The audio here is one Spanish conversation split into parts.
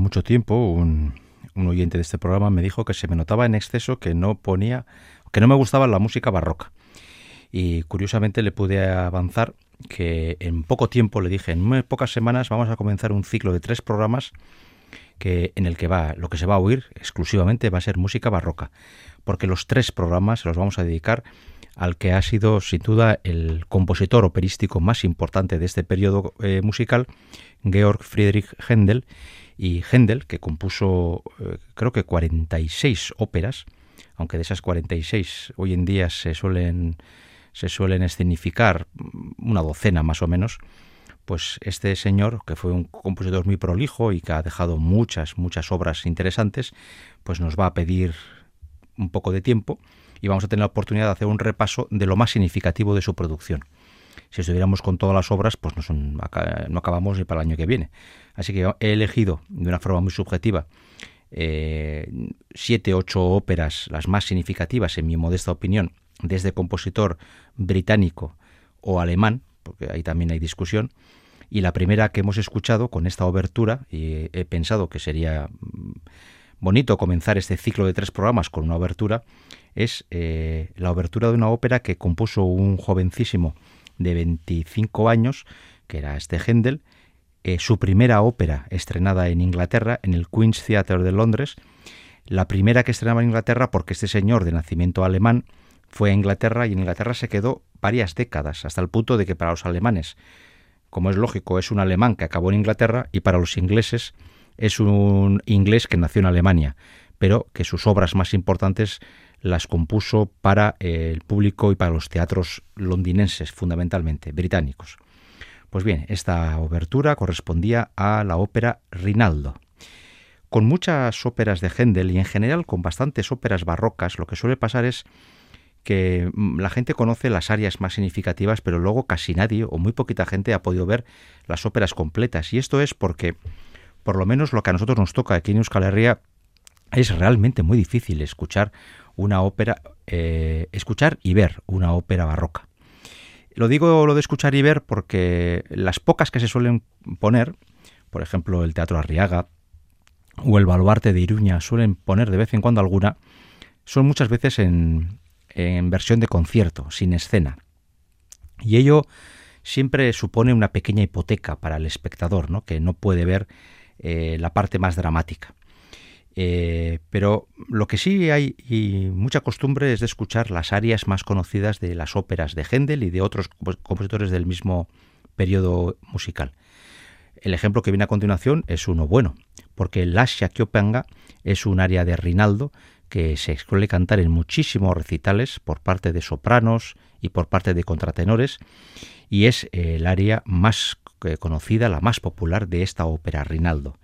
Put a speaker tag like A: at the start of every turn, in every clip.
A: mucho tiempo un, oyente de este programa me dijo que se me notaba en exceso que no ponía, que no me gustaba la música barroca. Y curiosamente le pude avanzar que en poco tiempo le dije, en muy pocas semanas vamos a comenzar un ciclo de tres programas que en el que va lo que se va a oír exclusivamente va a ser música barroca, porque los tres programas se los vamos a dedicar al que ha sido sin duda el compositor operístico más importante de este periodo eh, musical, Georg Friedrich Händel, y Händel, que compuso eh, creo que 46 óperas, aunque de esas 46 hoy en día se suelen, se suelen escenificar una docena más o menos, pues este señor, que fue un compositor muy prolijo y que ha dejado muchas, muchas obras interesantes, pues nos va a pedir un poco de tiempo y vamos a tener la oportunidad de hacer un repaso de lo más significativo de su producción. Si estuviéramos con todas las obras, pues no, no acabamos ni para el año que viene. Así que he elegido de una forma muy subjetiva eh, siete, ocho óperas, las más significativas, en mi modesta opinión, desde este compositor británico o alemán, porque ahí también hay discusión, y la primera que hemos escuchado con esta obertura, y he pensado que sería bonito comenzar este ciclo de tres programas con una obertura es eh, la obertura de una ópera que compuso un jovencísimo de 25 años, que era este Händel, eh, su primera ópera estrenada en Inglaterra, en el Queen's Theatre de Londres, la primera que estrenaba en Inglaterra porque este señor de nacimiento alemán fue a Inglaterra y en Inglaterra se quedó varias décadas, hasta el punto de que para los alemanes, como es lógico, es un alemán que acabó en Inglaterra y para los ingleses es un inglés que nació en Alemania, pero que sus obras más importantes las compuso para el público y para los teatros londinenses, fundamentalmente, británicos. Pues bien, esta obertura correspondía a la ópera Rinaldo. Con muchas óperas de Händel y en general con bastantes óperas barrocas, lo que suele pasar es que mm, la gente conoce las áreas más significativas, pero luego casi nadie o muy poquita gente ha podido ver las óperas completas. Y esto es porque, por lo menos lo que a nosotros nos toca aquí en Euskal Herria, es realmente muy difícil escuchar una ópera, eh, escuchar y ver una ópera barroca. Lo digo lo de escuchar y ver porque las pocas que se suelen poner, por ejemplo el Teatro Arriaga o el Baluarte de Iruña suelen poner de vez en cuando alguna, son muchas veces en, en versión de concierto, sin escena. Y ello siempre supone una pequeña hipoteca para el espectador, ¿no? que no puede ver eh, la parte más dramática. Eh, pero lo que sí hay y mucha costumbre es de escuchar las arias más conocidas de las óperas de Händel y de otros compositores del mismo periodo musical. El ejemplo que viene a continuación es uno bueno, porque Lascia Kiopanga es un aria de Rinaldo que se suele cantar en muchísimos recitales por parte de sopranos y por parte de contratenores y es el aria más eh, conocida, la más popular de esta ópera Rinaldo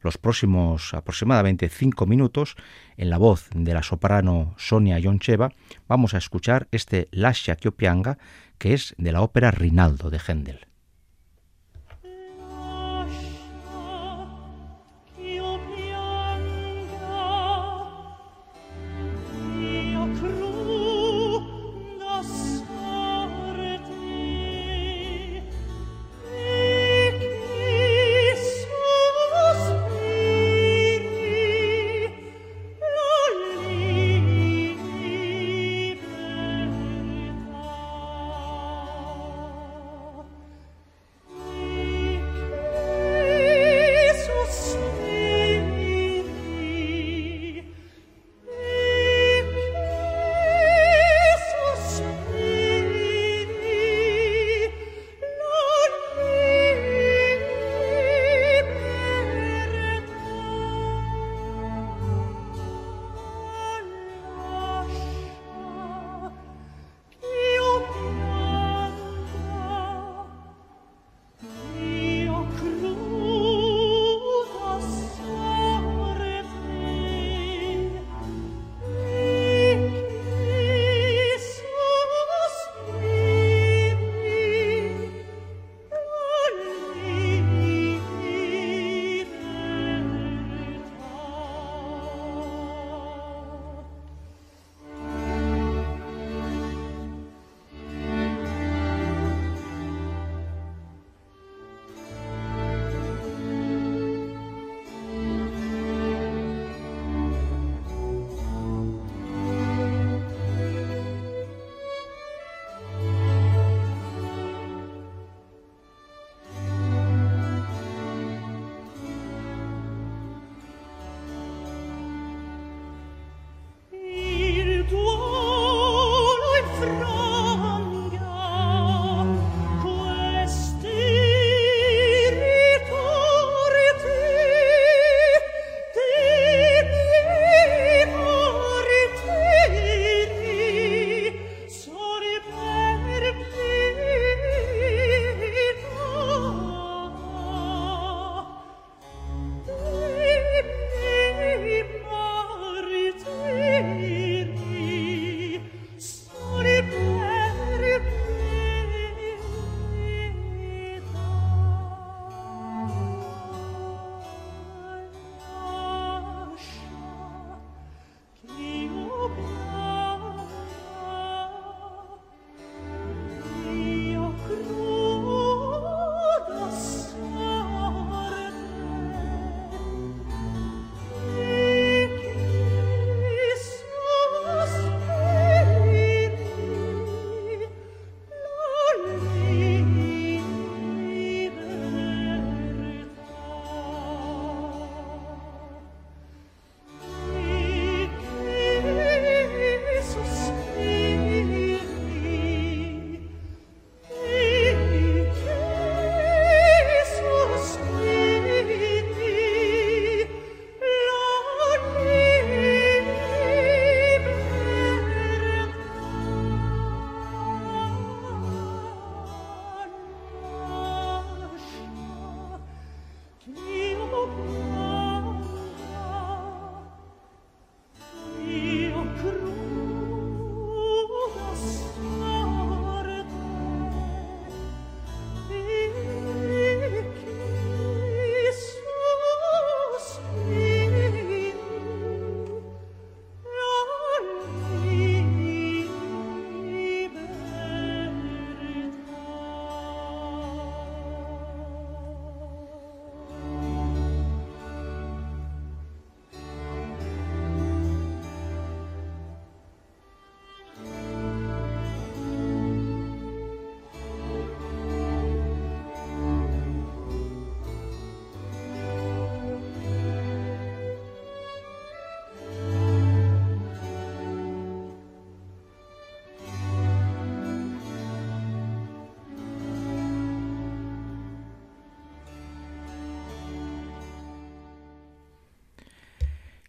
A: los próximos aproximadamente cinco minutos, en la voz de la soprano Sonia Yoncheva, vamos a escuchar este Lascia Kiopianga, que es de la ópera Rinaldo de Händel.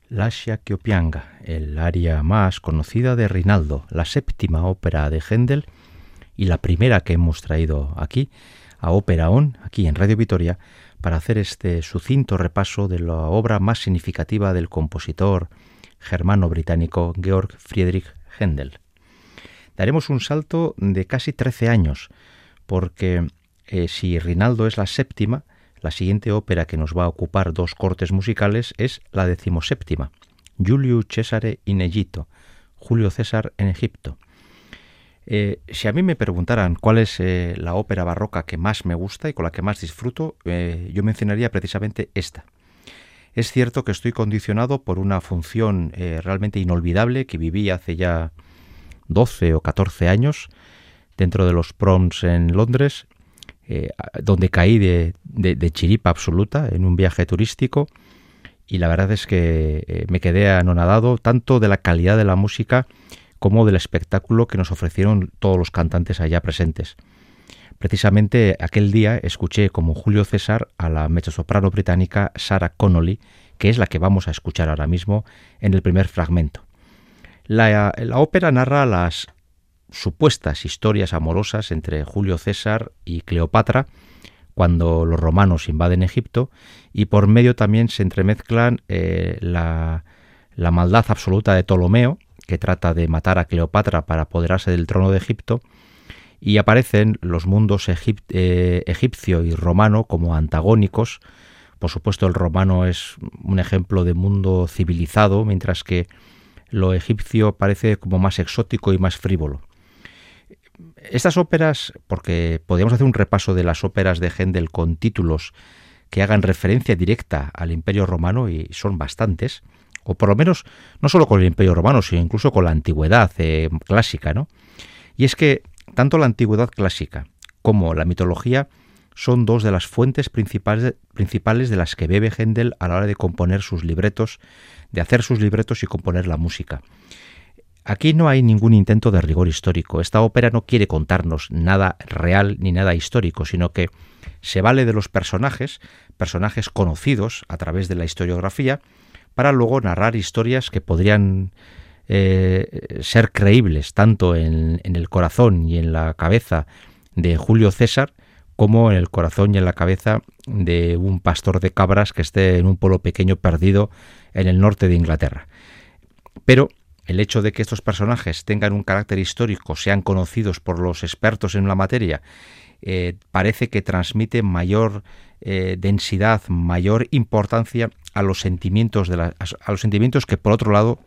A: La Kiopianga, el área más conocida de Rinaldo, la séptima ópera de Händel y la primera que hemos traído aquí, a Ópera On, aquí en Radio Vitoria, para hacer este sucinto repaso de la obra más significativa del compositor germano-británico Georg Friedrich Händel. Daremos un salto de casi 13 años, porque eh, si Rinaldo es la séptima, la siguiente ópera que nos va a ocupar dos cortes musicales es la decimoséptima, Julio Cesare in Egitto, Julio César en Egipto. Eh, si a mí me preguntaran cuál es eh, la ópera barroca que más me gusta y con la que más disfruto, eh, yo mencionaría precisamente esta. Es cierto que estoy condicionado por una función realmente inolvidable que viví hace ya 12 o 14 años dentro de los proms en Londres eh, donde caí de, chiripa absoluta en un viaje turístico y la verdad es que eh, me quedé anonadado tanto de la calidad de la música como del espectáculo que nos ofrecieron todos los cantantes allá presentes. Precisamente aquel día escuché como Julio César a la mezzosoprano británica Sarah Connolly, que es la que vamos a escuchar ahora mismo en el primer fragmento. La, la ópera narra las supuestas historias amorosas entre Julio César y Cleopatra cuando los romanos invaden Egipto y por medio también se entremezclan eh, la, maldad absoluta de Ptolomeo que trata de matar a Cleopatra para apoderarse del trono de Egipto y aparecen los mundos eh, egipcio y romano como antagónicos. Por supuesto, el romano es un ejemplo de mundo civilizado, mientras que lo egipcio parece como más exótico y más frívolo. Estas óperas, porque podríamos hacer un repaso de las óperas de Händel con títulos que hagan referencia directa al Imperio Romano, y son bastantes, o por lo menos no solo con el Imperio Romano, sino incluso con la antigüedad eh, clásica, ¿no? Y es que tanto la antigüedad clásica como la mitología son dos de las fuentes principales, principales de las que bebe Händel a la hora de componer sus libretos, de hacer sus libretos y componer la música. Aquí no hay ningún intento de rigor histórico. Esta ópera no quiere contarnos nada real ni nada histórico, sino que se vale de los personajes, personajes conocidos a través de la historiografía, para luego narrar historias que podrían eh, ser creíbles tanto en, en, el corazón y en la cabeza de Julio César como en el corazón y en la cabeza de un pastor de cabras que esté en un pueblo pequeño perdido en el norte de Inglaterra. Pero el hecho de que estos personajes tengan un carácter histórico, sean conocidos por los expertos en la materia, eh, parece que transmite mayor eh, densidad, mayor importancia a los sentimientos de a los sentimientos que por otro lado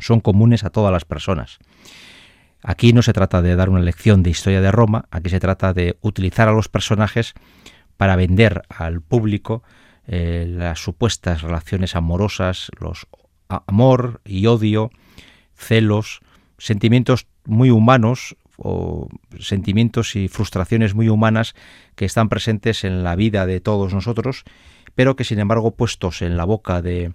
A: son comunes a todas las personas. Aquí no se trata de dar una lección de historia de Roma, aquí se trata de utilizar a los personajes para vender al público eh, las supuestas relaciones amorosas, los amor y odio, celos, sentimientos muy humanos o sentimientos y frustraciones muy humanas que están presentes en la vida de todos nosotros, pero que sin embargo puestos en la boca de,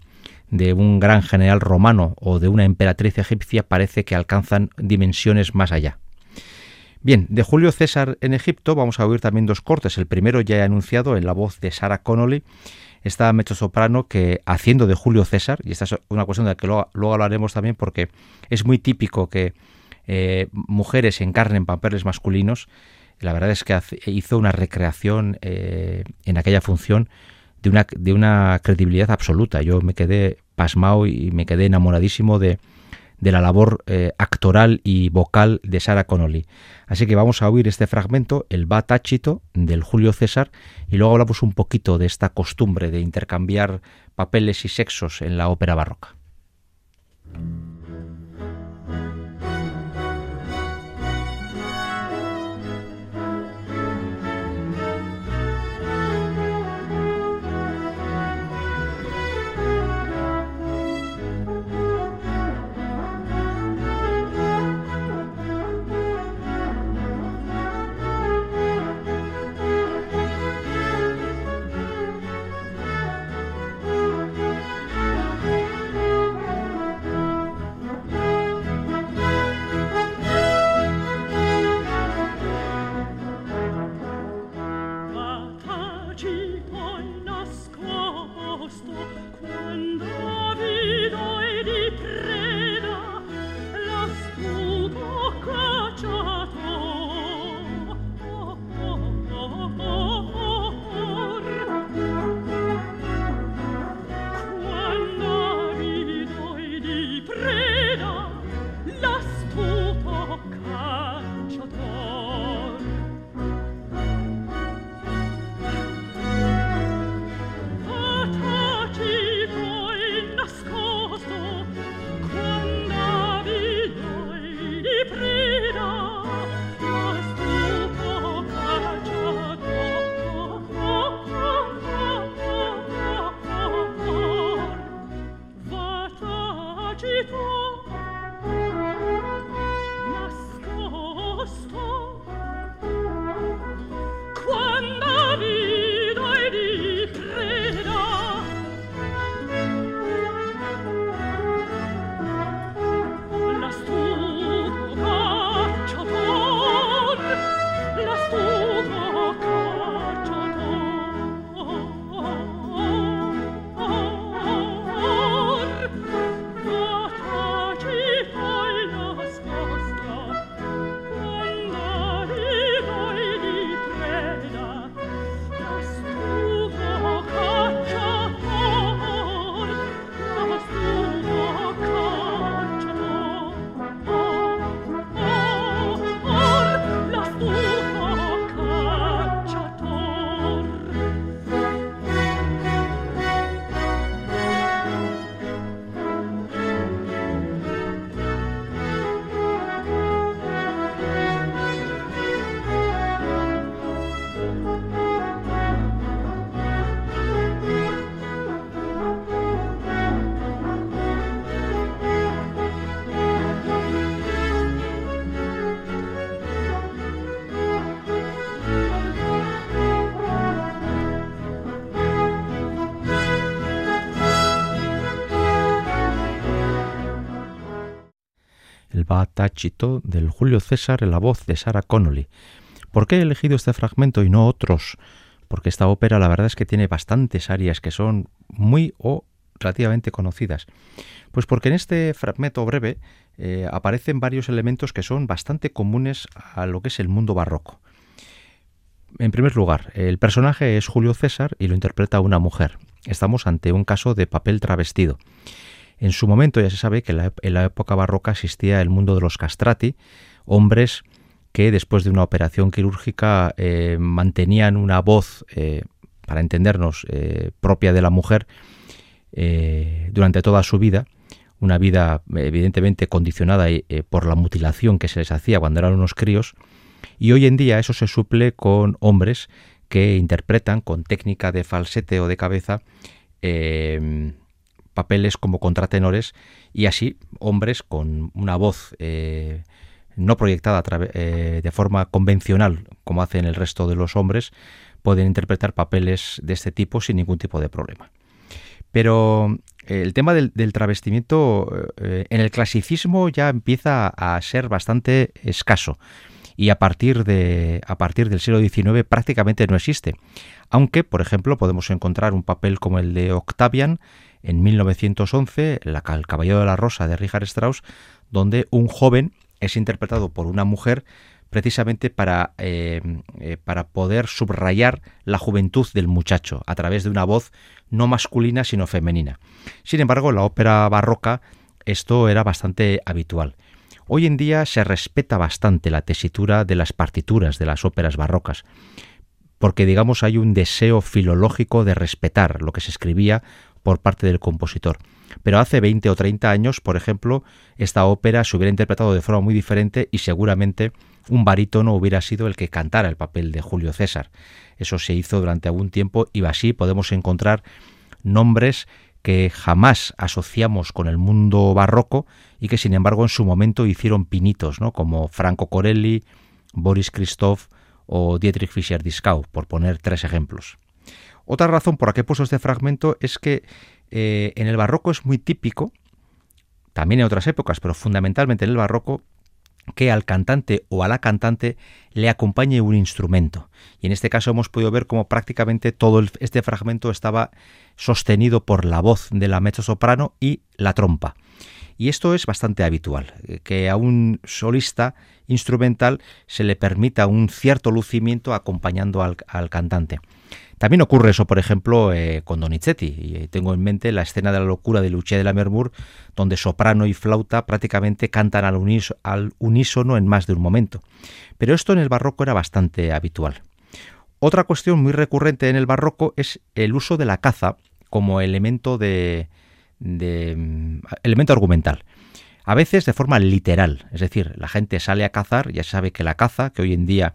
A: de un gran general romano o de una emperatriz egipcia parece que alcanzan dimensiones más allá. Bien, de Julio César en Egipto vamos a oír también dos cortes. El primero ya he anunciado en la voz de Sarah Connolly, esta soprano que haciendo de Julio César, y esta es una cuestión de la que luego, hablaremos también porque es muy típico que eh, mujeres encarnen papeles masculinos, la verdad es que hizo una recreación eh, en aquella función de una, de una credibilidad absoluta. Yo me quedé pasmado y me quedé enamoradísimo de, de la labor eh, actoral y vocal de Sarah Connolly. Así que vamos a oír este fragmento, el va táchito del Julio César, y luego hablamos un poquito de esta costumbre de intercambiar papeles y sexos en la ópera barroca. poi nascosto quando Batachito del Julio César en la voz de Sarah Connolly. ¿Por qué he elegido este fragmento y no otros? Porque esta ópera la verdad es que tiene bastantes áreas que son muy o relativamente conocidas. Pues porque en este fragmento breve eh, aparecen varios elementos que son bastante comunes a lo que es el mundo barroco. En primer lugar, el personaje es Julio César y lo interpreta una mujer. Estamos ante un caso de papel travestido. En su momento ya se sabe que en la época barroca existía el mundo de los castrati, hombres que después de una operación quirúrgica eh, mantenían una voz, eh, para entendernos, eh, propia de la mujer durante toda su vida, una vida evidentemente condicionada por la mutilación que se les hacía cuando eran unos críos, y hoy en día eso se suple con hombres que interpretan con técnica de falsete o de cabeza papeles como contratenores y así hombres con una voz eh, no proyectada eh, de forma convencional como hacen el resto de los hombres pueden interpretar papeles de este tipo sin ningún tipo de problema. Pero eh, el tema del, travestimiento en el clasicismo ya empieza a ser bastante escaso y a partir, de, a partir del siglo XIX prácticamente no existe. Aunque, por ejemplo, podemos encontrar un papel como el de Octavian en 1911, El Caballero de la Rosa de Richard Strauss, donde un joven es interpretado por una mujer precisamente para, eh, eh, para poder subrayar la juventud del muchacho a través de una voz no masculina sino femenina. Sin embargo, en la ópera barroca esto era bastante habitual. Hoy en día se respeta bastante la tesitura de las partituras de las óperas barrocas, porque digamos hay un deseo filológico de respetar lo que se escribía por parte del compositor. Pero hace 20 o 30 años, por ejemplo, esta ópera se hubiera interpretado de forma muy diferente y seguramente un barítono hubiera sido el que cantara el papel de Julio César. Eso se hizo durante algún tiempo y así podemos encontrar nombres que jamás asociamos con el mundo barroco y que sin embargo en su momento hicieron pinitos, ¿no? como Franco Corelli, Boris Christoph o Dietrich Fischer-Dieskau, por poner tres ejemplos. Otra razón por la que he puesto este fragmento es que eh, en el barroco es muy típico, también en otras épocas, pero fundamentalmente en el barroco, que al cantante o a la cantante le acompañe un instrumento. Y en este caso hemos podido ver cómo prácticamente todo este fragmento estaba sostenido por la voz de la mezzo-soprano y la trompa. Y esto es bastante habitual, eh, que a un solista instrumental se le permita un cierto lucimiento acompañando al cantante. También ocurre eso, por ejemplo, eh, con Donizetti. Eh, tengo en mente la escena de la locura de Lucia de la Mermur, donde soprano y flauta prácticamente cantan al unísono en más de un momento. Pero esto en el barroco era bastante habitual. Otra cuestión muy recurrente en el barroco es el uso de la caza como elemento de, de mm, elemento argumental. A veces de forma literal, es decir, la gente sale a cazar, ya sabe que la caza, que hoy en día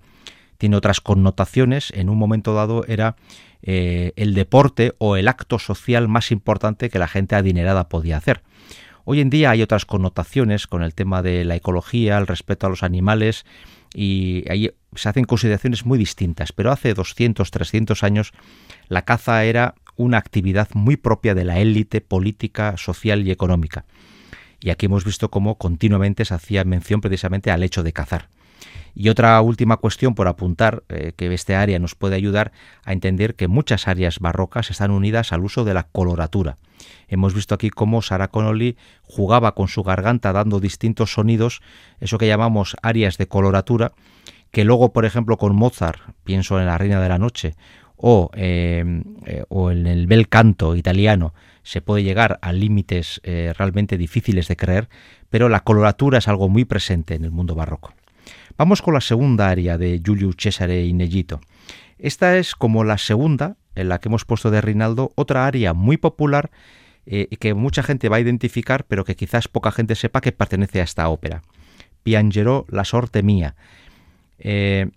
A: tiene otras connotaciones. En un momento dado era eh, el deporte o el acto social más importante que la gente adinerada podía hacer. Hoy en día hay otras connotaciones con el tema de la ecología, el respeto a los animales y ahí se hacen consideraciones muy distintas, pero hace 200, 300 años la caza era una actividad muy propia de la élite política, social y económica. Y aquí hemos visto cómo continuamente se hacía mención precisamente al hecho de cazar. Y otra última cuestión por apuntar, eh, que este área nos puede ayudar a entender que muchas áreas barrocas están unidas al uso de la coloratura. Hemos visto aquí cómo Sarah Connolly jugaba con su garganta dando distintos sonidos, eso que llamamos áreas de coloratura, que luego, por ejemplo, con Mozart, pienso en La Reina de la Noche, o, eh, eh, o en el bel canto italiano, se puede llegar a límites realmente difíciles de creer, pero la coloratura es algo muy presente en el mundo barroco. Vamos con la segunda área de Giulio Cesare Inellito. Esta es como la segunda, en la que hemos puesto de Rinaldo, otra área muy popular eh, que mucha gente va a identificar, pero que quizás poca gente sepa que pertenece a esta ópera. Piangerò la sorte mía. Eh,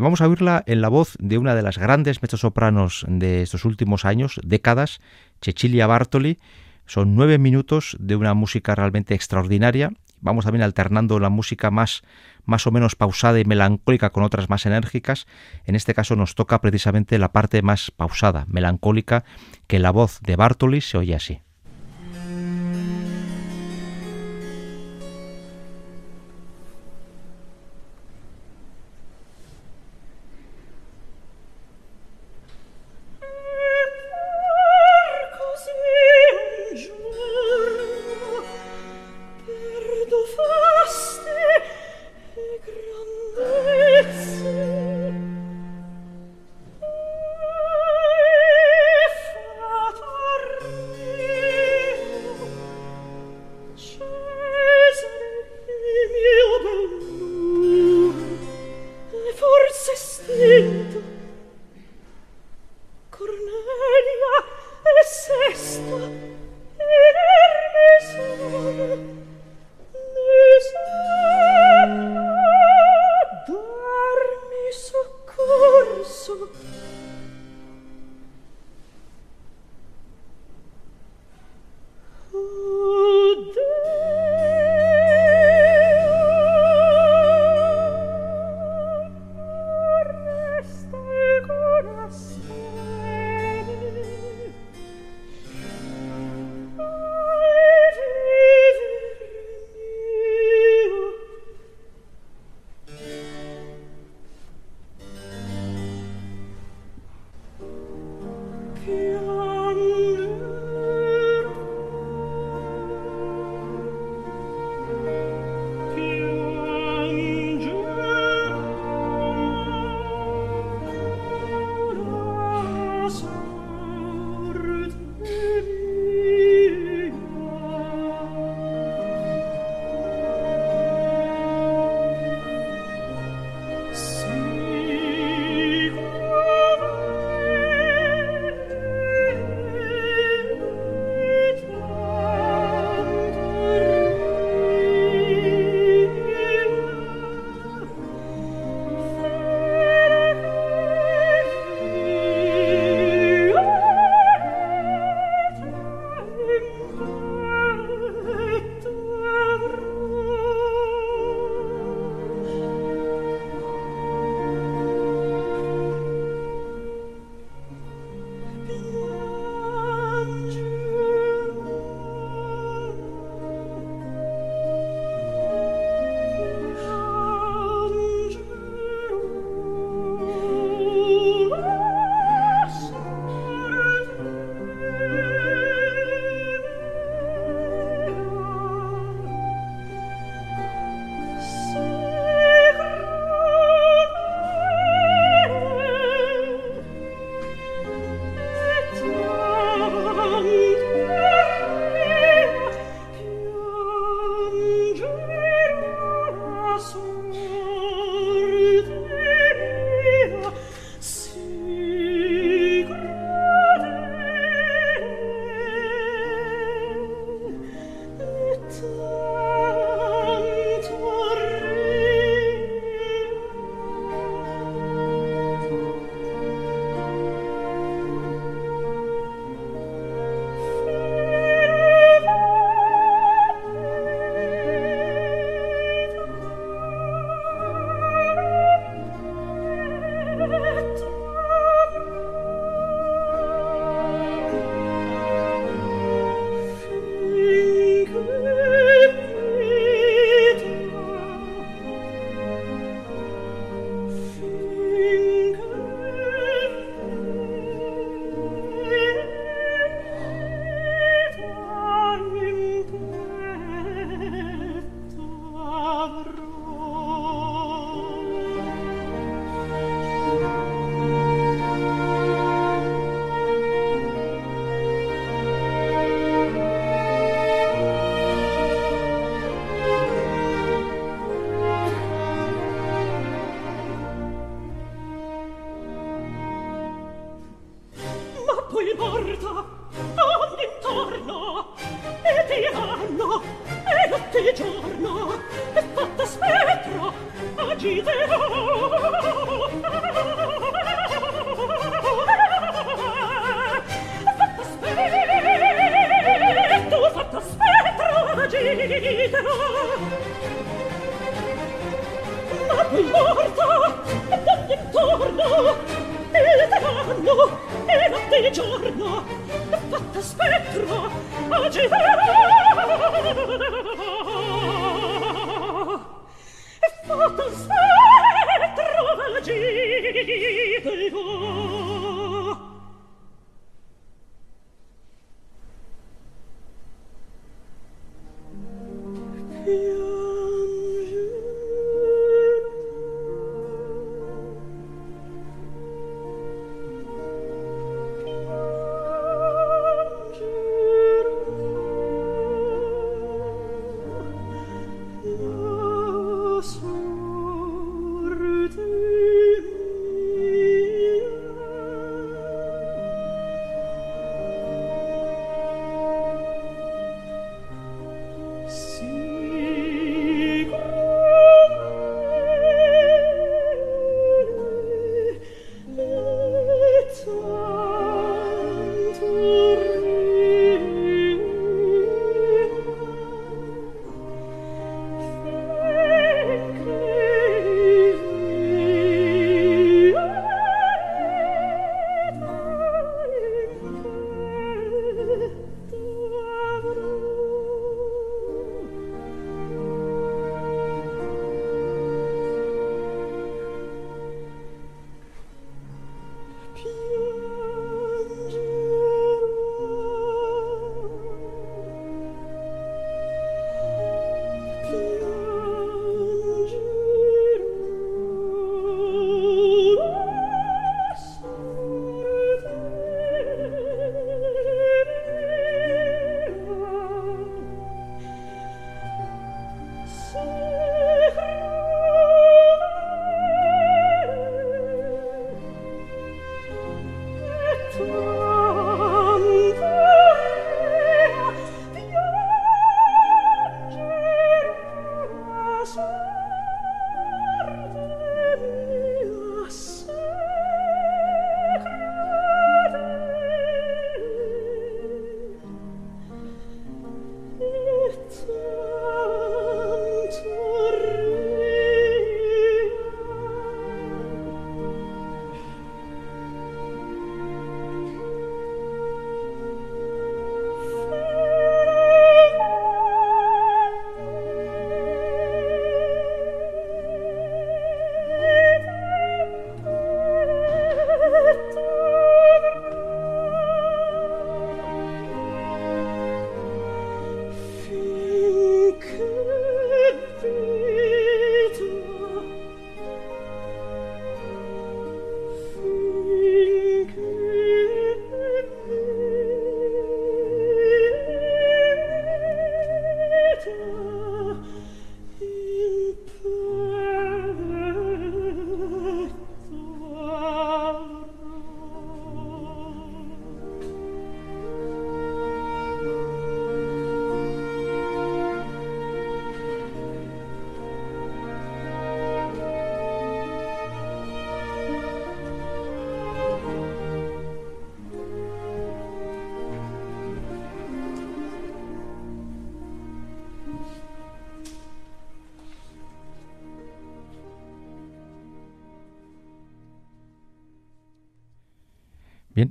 A: vamos a oírla en la voz de una de las grandes mezzosopranos de estos últimos años, décadas, Cecilia Bartoli. Son nueve minutos de una música realmente extraordinaria vamos también alternando la música más, más o menos pausada y melancólica con otras más enérgicas. En este caso nos toca precisamente la parte más pausada, melancólica, que la voz de Bartoli se oye así. anno
B: e notte e giorno è fatta spettro agiterò fatta spettro fatta spettro ma poi morto e d'ogni intorno e d'anno e notte e giorno fatta spettro. Agitare e fatta spettro agitare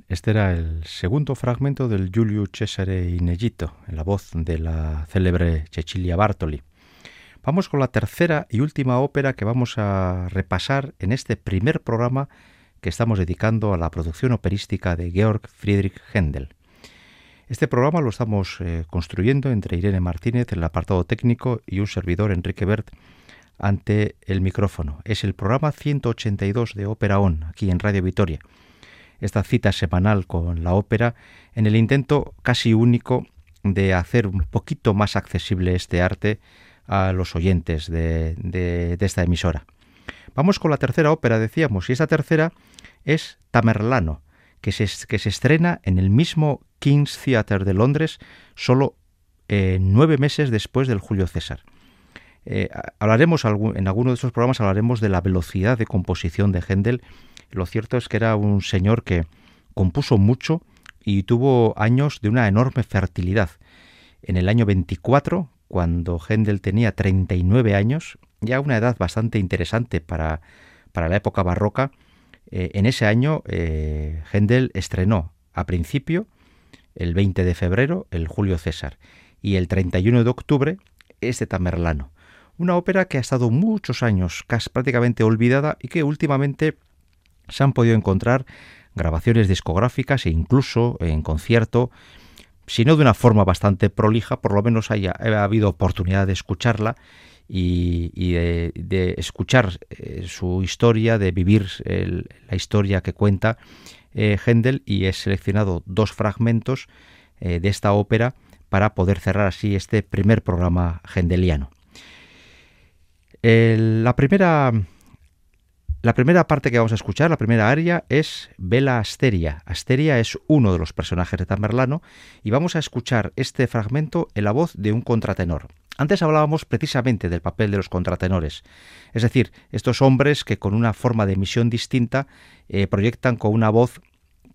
A: este era el segundo fragmento del Giulio Cesare Inegito, en la voz de la célebre Cecilia Bartoli. Vamos con la tercera y última ópera que vamos a repasar en este primer programa que estamos dedicando a la producción operística de Georg Friedrich Händel. Este programa lo estamos eh, construyendo entre Irene Martínez el apartado técnico y un servidor Enrique Bert ante el micrófono. Es el programa 182 de Ópera On, aquí en Radio Vitoria esta cita semanal con la ópera en el intento casi único de hacer un poquito más accesible este arte a los oyentes de, esta emisora. Vamos con la tercera ópera, decíamos, y esta tercera es Tamerlano, que se, que se estrena en el mismo King's Theatre de Londres solo eh, nueve meses después del Julio César. Eh, hablaremos en alguno de estos programas hablaremos de la velocidad de composición de Händel lo cierto es que era un señor que compuso mucho y tuvo años de una enorme fertilidad. En el año 24, cuando Händel tenía 39 años, ya una edad bastante interesante para, para la época barroca, eh, en ese año eh, Händel estrenó a principio, el 20 de febrero, el Julio César, y el 31 de octubre, este Tamerlano. Una ópera que ha estado muchos años casi prácticamente olvidada y que últimamente se han podido encontrar grabaciones discográficas e incluso en concierto, si no de una forma bastante prolija, por lo menos haya, ha habido oportunidad de escucharla y, de, escuchar eh, su historia, de vivir la historia que cuenta eh, Händel y he seleccionado dos fragmentos eh, de esta ópera para poder cerrar así este primer programa hendeliano. la primera la primera parte que vamos a escuchar, la primera aria, es Vela Asteria. Asteria es uno de los personajes de Tamerlano y vamos a escuchar este fragmento en la voz de un contratenor. Antes hablábamos precisamente del papel de los contratenores, es decir, estos hombres que con una forma de emisión distinta eh, proyectan con una voz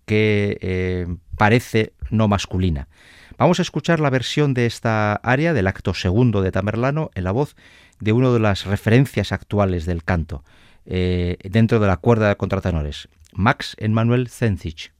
A: que eh, parece no masculina. Vamos a escuchar la versión de esta aria del acto segundo de Tamerlano en la voz de una de las referencias actuales del canto. Eh, dentro de la cuerda de contratenores, Max Emanuel Zencich.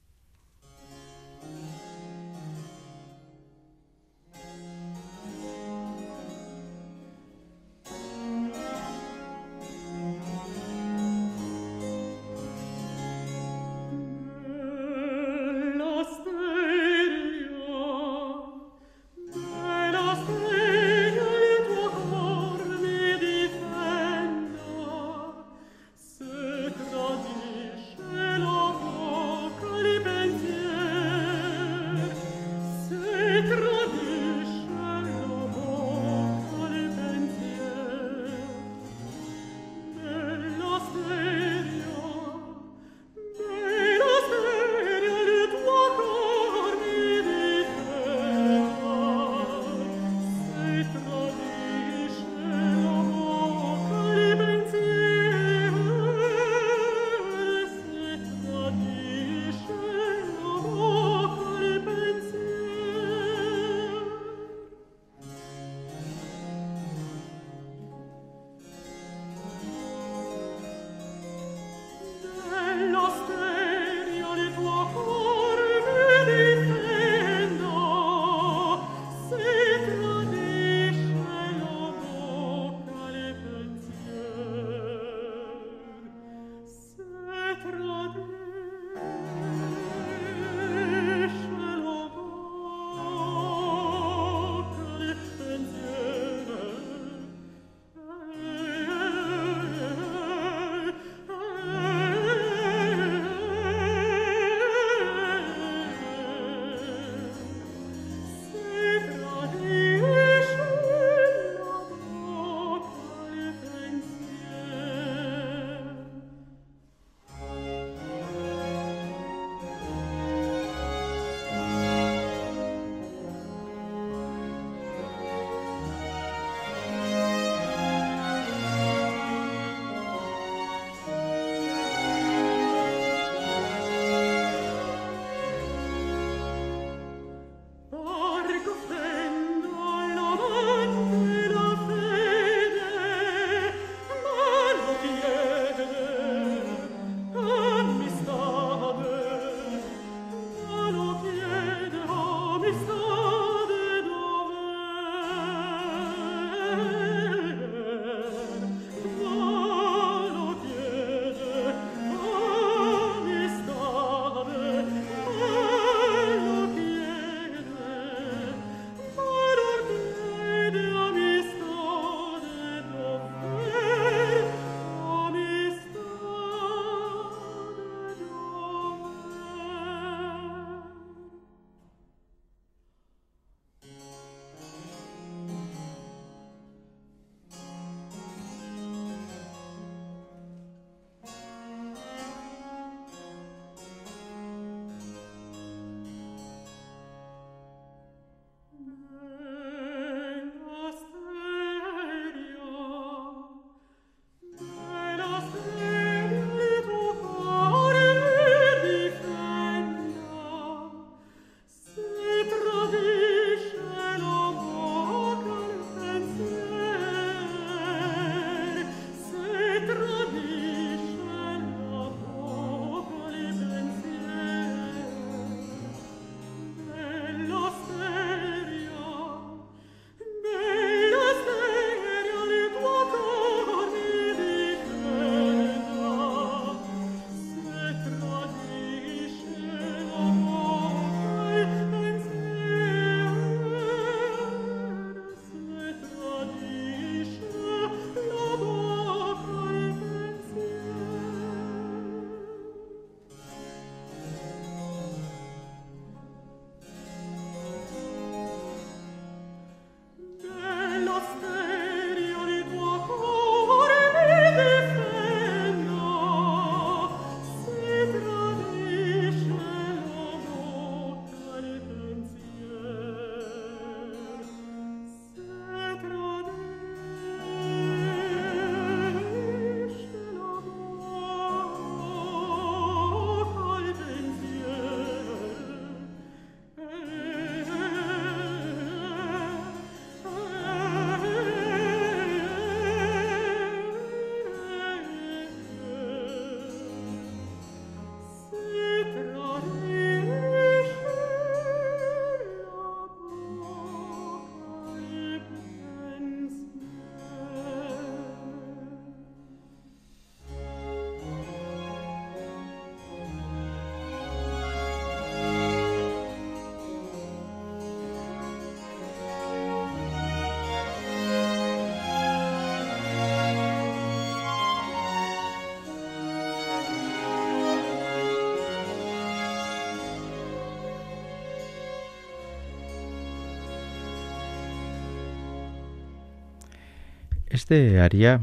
A: Este aria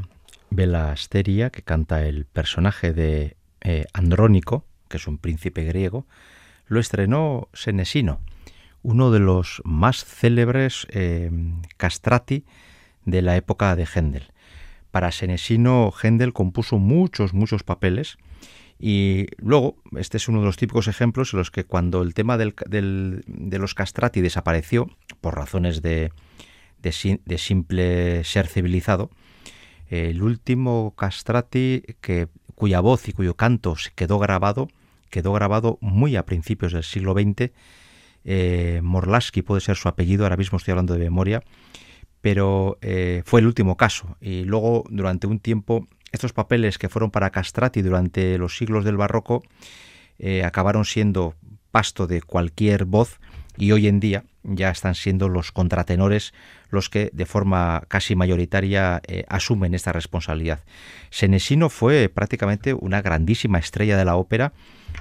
A: Asteria, que canta el personaje de eh, Andrónico, que es un príncipe griego, lo estrenó Senesino, uno de los más célebres eh, castrati de la época de Händel. Para Senesino, Händel compuso muchos, muchos papeles y luego, este es uno de los típicos ejemplos en los que cuando el tema de los castrati desapareció, por razones de, de, simple ser civilizado, el último castrati que, cuya voz y cuyo canto se quedó grabado, quedó grabado muy a principios del siglo XX, eh, Morlaski puede ser su apellido, ahora mismo estoy hablando de memoria, pero eh, fue el último caso. Y luego, durante un tiempo, estos papeles que fueron para castrati durante los siglos del barroco eh, acabaron siendo pasto de cualquier voz y hoy en día ya están siendo los contratenores los que de forma casi mayoritaria eh, asumen esta responsabilidad. Senesino fue prácticamente una grandísima estrella de la ópera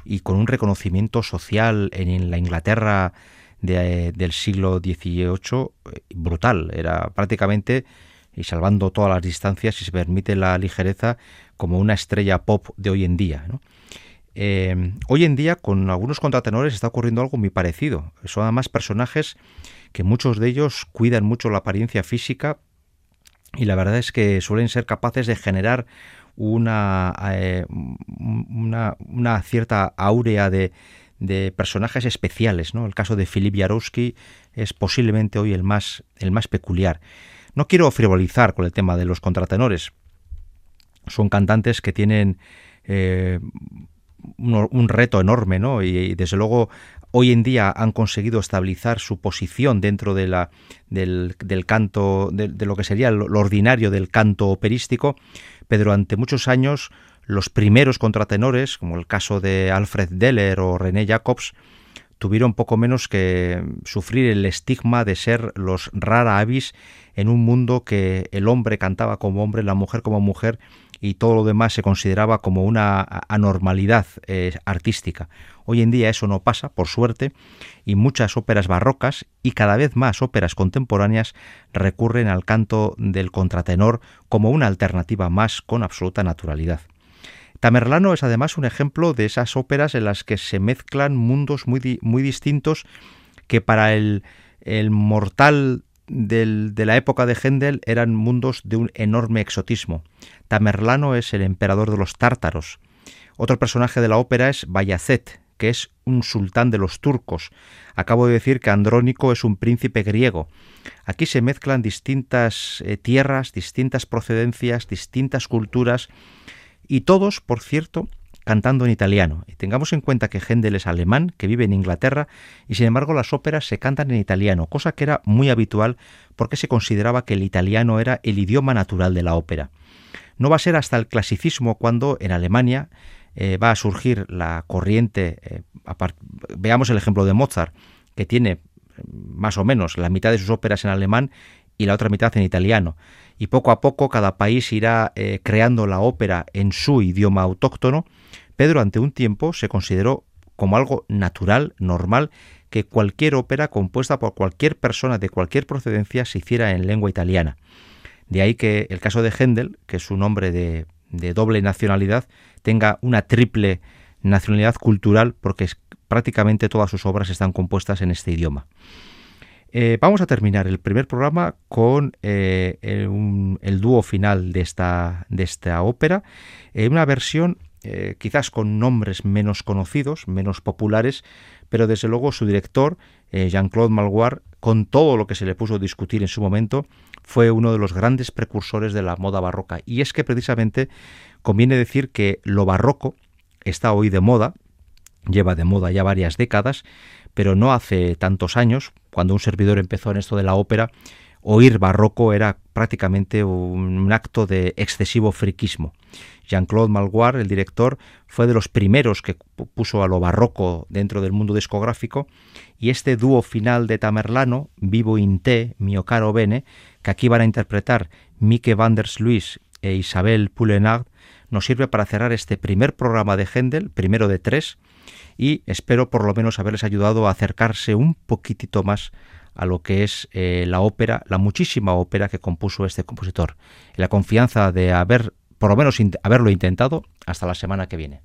A: y con un reconocimiento social en la Inglaterra del siglo XVIII eh, brutal. Era prácticamente, y salvando todas las distancias, si se permite la ligereza, como una estrella pop de hoy en día. Eh, hoy en día con algunos contratenores está ocurriendo algo muy parecido. Son además personajes que muchos de ellos cuidan mucho la apariencia física y la verdad es que suelen ser capaces de generar una, eh, una, cierta áurea de, de, personajes especiales. ¿no? El caso de Filip Jarowski es posiblemente hoy el más, el más peculiar. No quiero frivolizar con el tema de los contratenores. Son cantantes que tienen eh, un, reto enorme, ¿no? Y, desde luego hoy en día han conseguido estabilizar su posición dentro de la, del, canto, de, lo que sería lo, ordinario del canto operístico, pero durante muchos años los primeros contratenores, como el caso de Alfred Deller o René Jacobs, tuvieron poco menos que sufrir el estigma de ser los rara avis en un mundo que el hombre cantaba como hombre, la mujer como mujer y todo lo demás se consideraba como una anormalidad eh, artística. Hoy en día eso no pasa, por suerte, y muchas óperas barrocas y cada vez más óperas contemporáneas recurren al canto del contratenor como una alternativa más con absoluta naturalidad. Tamerlano es además un ejemplo de esas óperas en las que se mezclan mundos muy, muy distintos que para el, el mortal de la época de Händel eran mundos de un enorme exotismo. Tamerlano es el emperador de los tártaros. Otro personaje de la ópera es Bayazet, que es un sultán de los turcos. Acabo de decir que Andrónico es un príncipe griego. Aquí se mezclan distintas eh, tierras, distintas procedencias, distintas culturas, y todos, por cierto, cantando en italiano. Y tengamos en cuenta que Händel es alemán, que vive en Inglaterra, y sin embargo las óperas se cantan en italiano, cosa que era muy habitual porque se consideraba que el italiano era el idioma natural de la ópera. No va a ser hasta el clasicismo cuando en Alemania eh, va a surgir la corriente, eh, veamos el ejemplo de Mozart, que tiene más o menos la mitad de sus óperas en alemán y la otra mitad en italiano. Y poco a poco cada país irá eh, creando la ópera en su idioma autóctono, pero durante un tiempo se consideró como algo natural, normal, que cualquier ópera compuesta por cualquier persona de cualquier procedencia se hiciera en lengua italiana. De ahí que el caso de Händel, que es un hombre de, doble nacionalidad, tenga una triple nacionalidad cultural porque prácticamente todas sus obras están compuestas en este idioma. Eh, vamos a terminar el primer programa con eh, el, dúo final de esta, de esta ópera, eh, una versión quizás con nombres menos conocidos, menos populares, pero desde luego su director, Jean-Claude Malguard, con todo lo que se le puso a discutir en su momento, fue uno de los grandes precursores de la moda barroca. Y es que precisamente conviene decir que lo barroco está hoy de moda, lleva de moda ya varias décadas, pero no hace tantos años, cuando un servidor empezó en esto de la ópera, oír barroco era prácticamente un acto de excesivo friquismo. Jean-Claude Malguard, el director, fue de los primeros que puso a lo barroco dentro del mundo discográfico y este dúo final de Tamerlano, Vivo in te, mio caro bene, que aquí van a interpretar Mike van der Sluis e Isabel Poulenard, nos sirve para cerrar este primer programa de Händel, primero de tres,
B: y espero por lo menos haberles ayudado a acercarse un poquitito más a lo que es eh, la ópera, la muchísima ópera que compuso este compositor. La confianza de haber, por lo menos, haberlo intentado hasta la semana que viene.